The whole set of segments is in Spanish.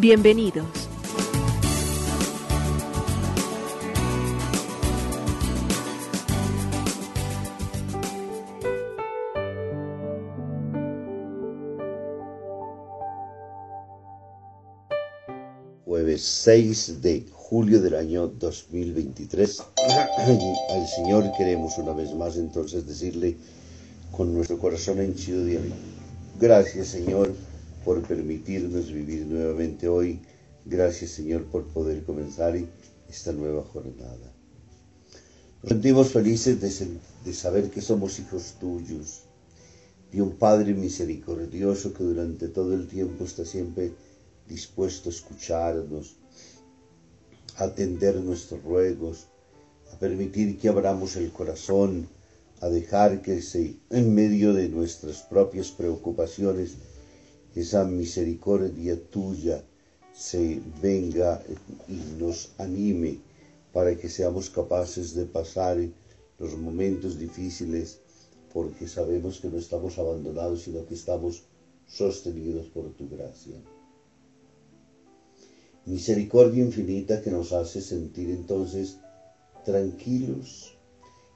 Bienvenidos. Jueves 6 de julio del año 2023. Al Señor queremos una vez más entonces decirle con nuestro corazón henchido de. Gracias Señor por permitirnos vivir nuevamente hoy. Gracias Señor por poder comenzar esta nueva jornada. Nos sentimos felices de, de saber que somos hijos tuyos, de un Padre misericordioso que durante todo el tiempo está siempre dispuesto a escucharnos, a atender nuestros ruegos, a permitir que abramos el corazón, a dejar que se, en medio de nuestras propias preocupaciones, esa misericordia tuya se venga y nos anime para que seamos capaces de pasar los momentos difíciles porque sabemos que no estamos abandonados, sino que estamos sostenidos por tu gracia. Misericordia infinita que nos hace sentir entonces tranquilos,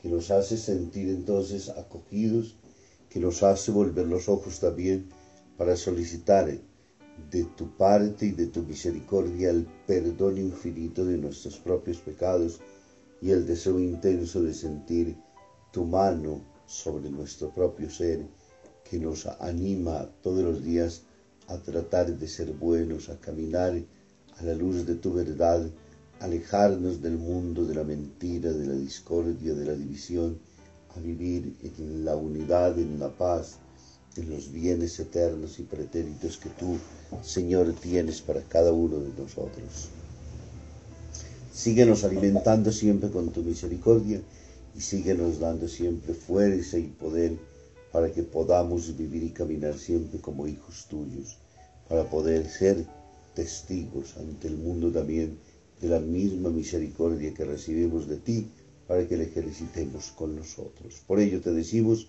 que nos hace sentir entonces acogidos, que nos hace volver los ojos también para solicitar de tu parte y de tu misericordia el perdón infinito de nuestros propios pecados y el deseo intenso de sentir tu mano sobre nuestro propio ser que nos anima todos los días a tratar de ser buenos, a caminar a la luz de tu verdad, alejarnos del mundo de la mentira, de la discordia, de la división, a vivir en la unidad, en la paz, los bienes eternos y pretéritos que tú, Señor, tienes para cada uno de nosotros. Síguenos alimentando siempre con tu misericordia y síguenos dando siempre fuerza y poder para que podamos vivir y caminar siempre como hijos tuyos, para poder ser testigos ante el mundo también de la misma misericordia que recibimos de ti, para que la ejercitemos con nosotros. Por ello te decimos,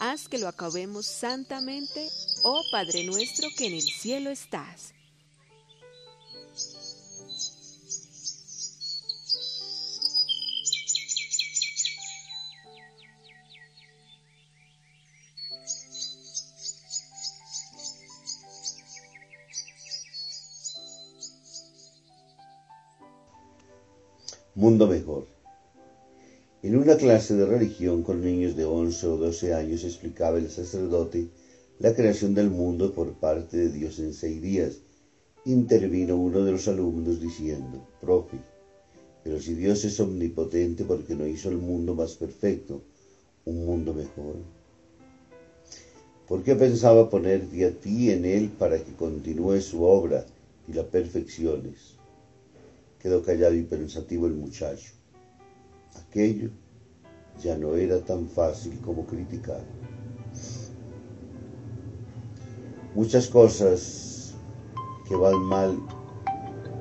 haz que lo acabemos santamente, oh Padre nuestro que en el cielo estás. Mundo mejor. En una clase de religión con niños de 11 o 12 años explicaba el sacerdote la creación del mundo por parte de Dios en seis días. Intervino uno de los alumnos diciendo, profe, pero si Dios es omnipotente porque no hizo el mundo más perfecto, un mundo mejor. ¿Por qué pensaba ponerte a ti en él para que continúe su obra y la perfecciones? Quedó callado y pensativo el muchacho aquello ya no era tan fácil como criticar. Muchas cosas que van mal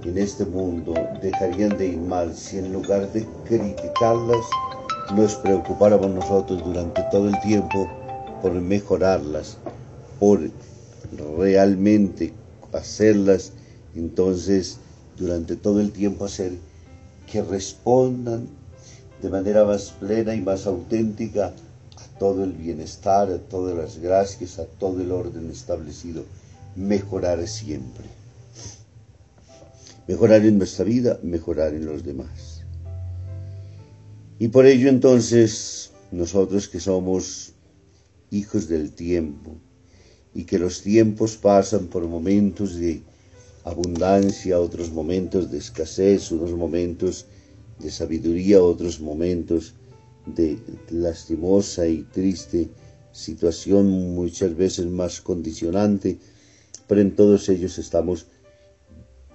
en este mundo dejarían de ir mal si en lugar de criticarlas nos preocupáramos nosotros durante todo el tiempo por mejorarlas, por realmente hacerlas, entonces durante todo el tiempo hacer que respondan de manera más plena y más auténtica a todo el bienestar, a todas las gracias, a todo el orden establecido, mejorar siempre. Mejorar en nuestra vida, mejorar en los demás. Y por ello entonces, nosotros que somos hijos del tiempo, y que los tiempos pasan por momentos de abundancia, otros momentos de escasez, unos momentos de sabiduría, otros momentos de lastimosa y triste situación, muchas veces más condicionante, pero en todos ellos estamos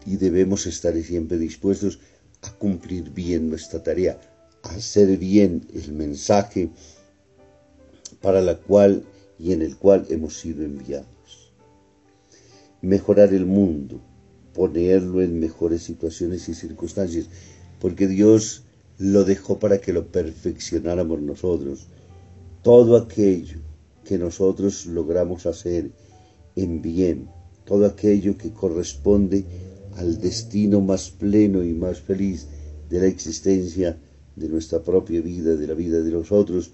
y debemos estar siempre dispuestos a cumplir bien nuestra tarea, a hacer bien el mensaje para la cual y en el cual hemos sido enviados. Mejorar el mundo, ponerlo en mejores situaciones y circunstancias, porque Dios lo dejó para que lo perfeccionáramos nosotros. Todo aquello que nosotros logramos hacer en bien, todo aquello que corresponde al destino más pleno y más feliz de la existencia de nuestra propia vida, de la vida de los otros,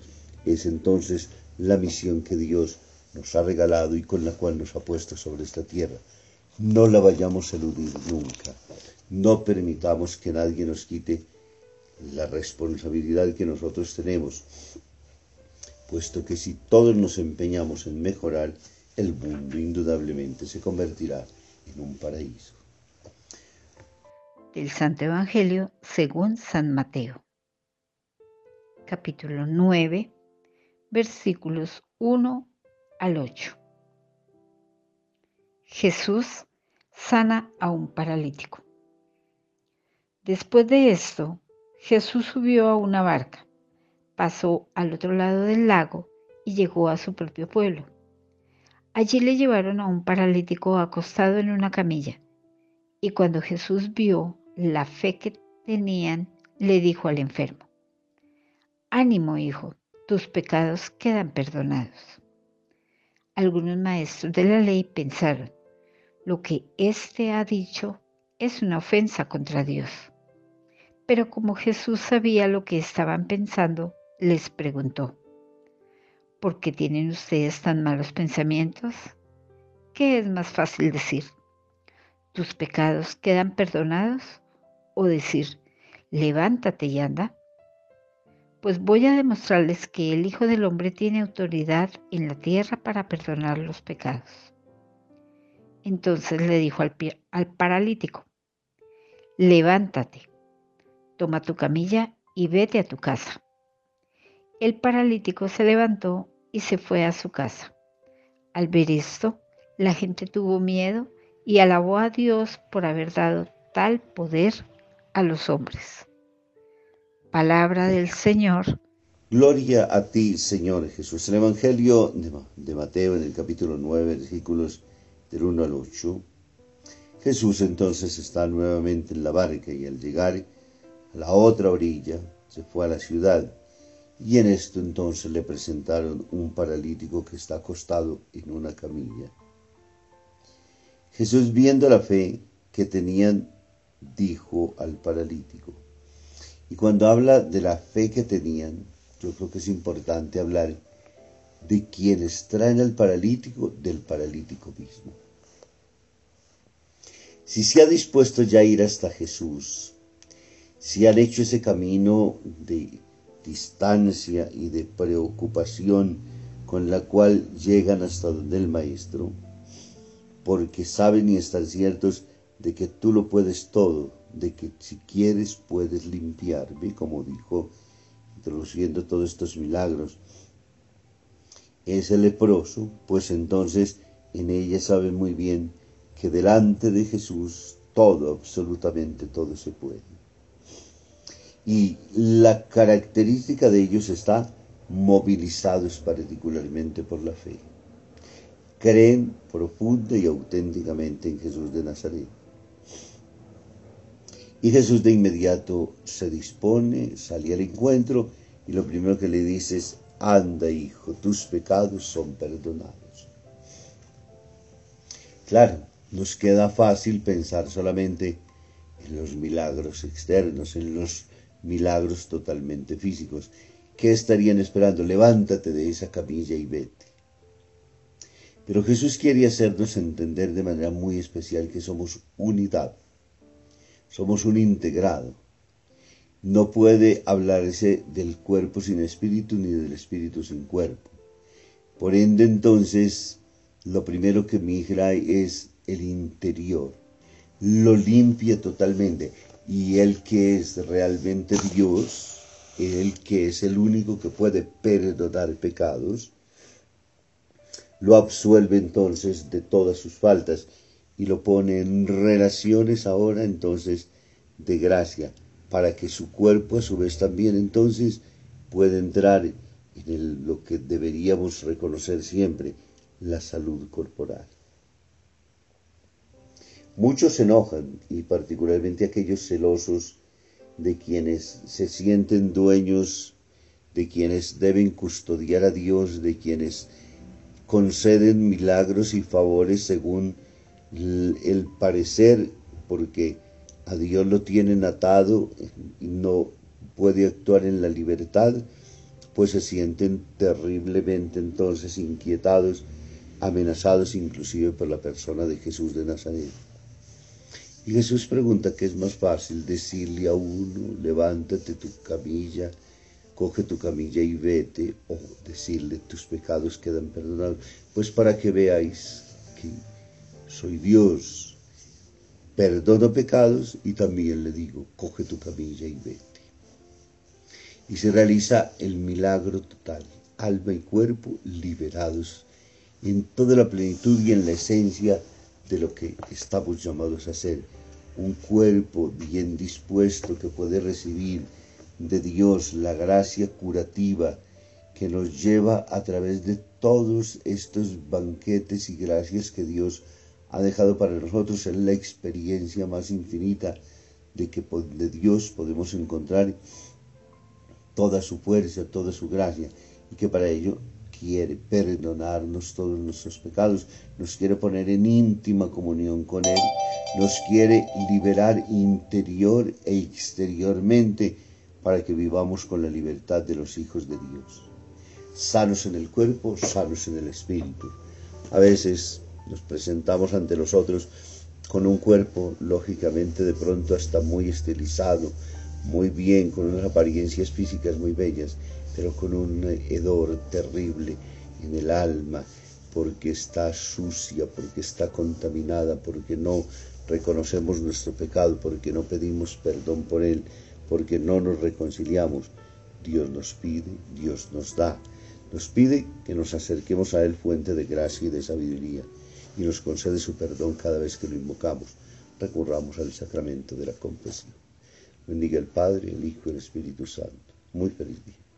es entonces la misión que Dios nos ha regalado y con la cual nos ha puesto sobre esta tierra. No la vayamos a eludir nunca. No permitamos que nadie nos quite la responsabilidad que nosotros tenemos, puesto que si todos nos empeñamos en mejorar, el mundo indudablemente se convertirá en un paraíso. Del Santo Evangelio según San Mateo. Capítulo 9 versículos 1 al 8. Jesús sana a un paralítico. Después de esto, Jesús subió a una barca, pasó al otro lado del lago y llegó a su propio pueblo. Allí le llevaron a un paralítico acostado en una camilla, y cuando Jesús vio la fe que tenían, le dijo al enfermo, Ánimo, hijo, tus pecados quedan perdonados. Algunos maestros de la ley pensaron, lo que éste ha dicho es una ofensa contra Dios. Pero como Jesús sabía lo que estaban pensando, les preguntó, ¿por qué tienen ustedes tan malos pensamientos? ¿Qué es más fácil decir? ¿Tus pecados quedan perdonados? ¿O decir, levántate y anda? pues voy a demostrarles que el Hijo del Hombre tiene autoridad en la tierra para perdonar los pecados. Entonces le dijo al, al paralítico, levántate, toma tu camilla y vete a tu casa. El paralítico se levantó y se fue a su casa. Al ver esto, la gente tuvo miedo y alabó a Dios por haber dado tal poder a los hombres. Palabra del Señor. Gloria a ti, Señor Jesús. El Evangelio de Mateo en el capítulo 9, versículos del 1 al 8. Jesús entonces está nuevamente en la barca y al llegar a la otra orilla se fue a la ciudad y en esto entonces le presentaron un paralítico que está acostado en una camilla. Jesús viendo la fe que tenían, dijo al paralítico, y cuando habla de la fe que tenían, yo creo que es importante hablar de quienes traen al paralítico del paralítico mismo. Si se ha dispuesto ya a ir hasta Jesús, si han hecho ese camino de distancia y de preocupación con la cual llegan hasta donde el Maestro, porque saben y están ciertos de que tú lo puedes todo, de que si quieres puedes limpiarme, como dijo, introduciendo todos estos milagros. Ese leproso, pues entonces en ella sabe muy bien que delante de Jesús todo, absolutamente todo se puede. Y la característica de ellos está movilizados particularmente por la fe. Creen profunda y auténticamente en Jesús de Nazaret Y Jesús de inmediato se dispone, sale al encuentro y lo primero que le dice es, anda hijo, tus pecados son perdonados. Claro, nos queda fácil pensar solamente en los milagros externos, en los milagros totalmente físicos. ¿Qué estarían esperando? Levántate de esa camilla y vete. Pero Jesús quiere hacernos entender de manera muy especial que somos unidad, somos un integrado. No puede hablarse del cuerpo sin espíritu ni del espíritu sin cuerpo. Por ende, entonces, lo primero que migra es el interior, lo limpia totalmente. Y el que es realmente Dios, el que es el único que puede perdonar pecados, lo absuelve entonces de todas sus faltas y lo pone en relaciones ahora entonces de gracia, para que su cuerpo a su vez también entonces pueda entrar en lo que deberíamos reconocer siempre, la salud corporal. Muchos se enojan, y particularmente aquellos celosos de quienes se sienten dueños, de quienes deben custodiar a Dios, de quienes conceden milagros y favores según el parecer, porque a Dios lo tienen atado y no puede actuar en la libertad, pues se sienten terriblemente entonces inquietados, amenazados inclusive por la persona de Jesús de Nazaret. Y Jesús pregunta qué es más fácil decirle a uno, levántate tu camilla, coge tu camilla y vete, o decirle tus pecados quedan perdonados, pues para que veáis que soy Dios, perdono pecados y también le digo, coge tu camilla y vete. Y se realiza el milagro total, alma y cuerpo liberados en toda la plenitud y en la esencia de lo que estamos llamados a ser, un cuerpo bien dispuesto que puede recibir de Dios, la gracia curativa que nos lleva a través de todos estos banquetes y gracias que Dios ha dejado para nosotros. En la experiencia más infinita de que de Dios podemos encontrar toda su fuerza, toda su gracia y que para ello quiere perdonarnos todos nuestros pecados, nos quiere poner en íntima comunión con Él, nos quiere liberar interior e exteriormente para que vivamos con la libertad de los hijos de Dios. Sanos en el cuerpo, sanos en el espíritu. A veces nos presentamos ante los otros con un cuerpo, lógicamente, de pronto hasta muy estilizado, muy bien, con unas apariencias físicas muy bellas, pero con un hedor terrible en el alma, porque está sucia, porque está contaminada, porque no reconocemos nuestro pecado, porque no pedimos perdón por él, porque no nos reconciliamos. Dios nos pide, Dios nos da, nos pide que nos acerquemos a Él fuente de gracia y de sabiduría y nos concede su perdón cada vez que lo invocamos. Recurramos al sacramento de la confesión. Bendiga el Padre, el Hijo y el Espíritu Santo. Muy feliz día.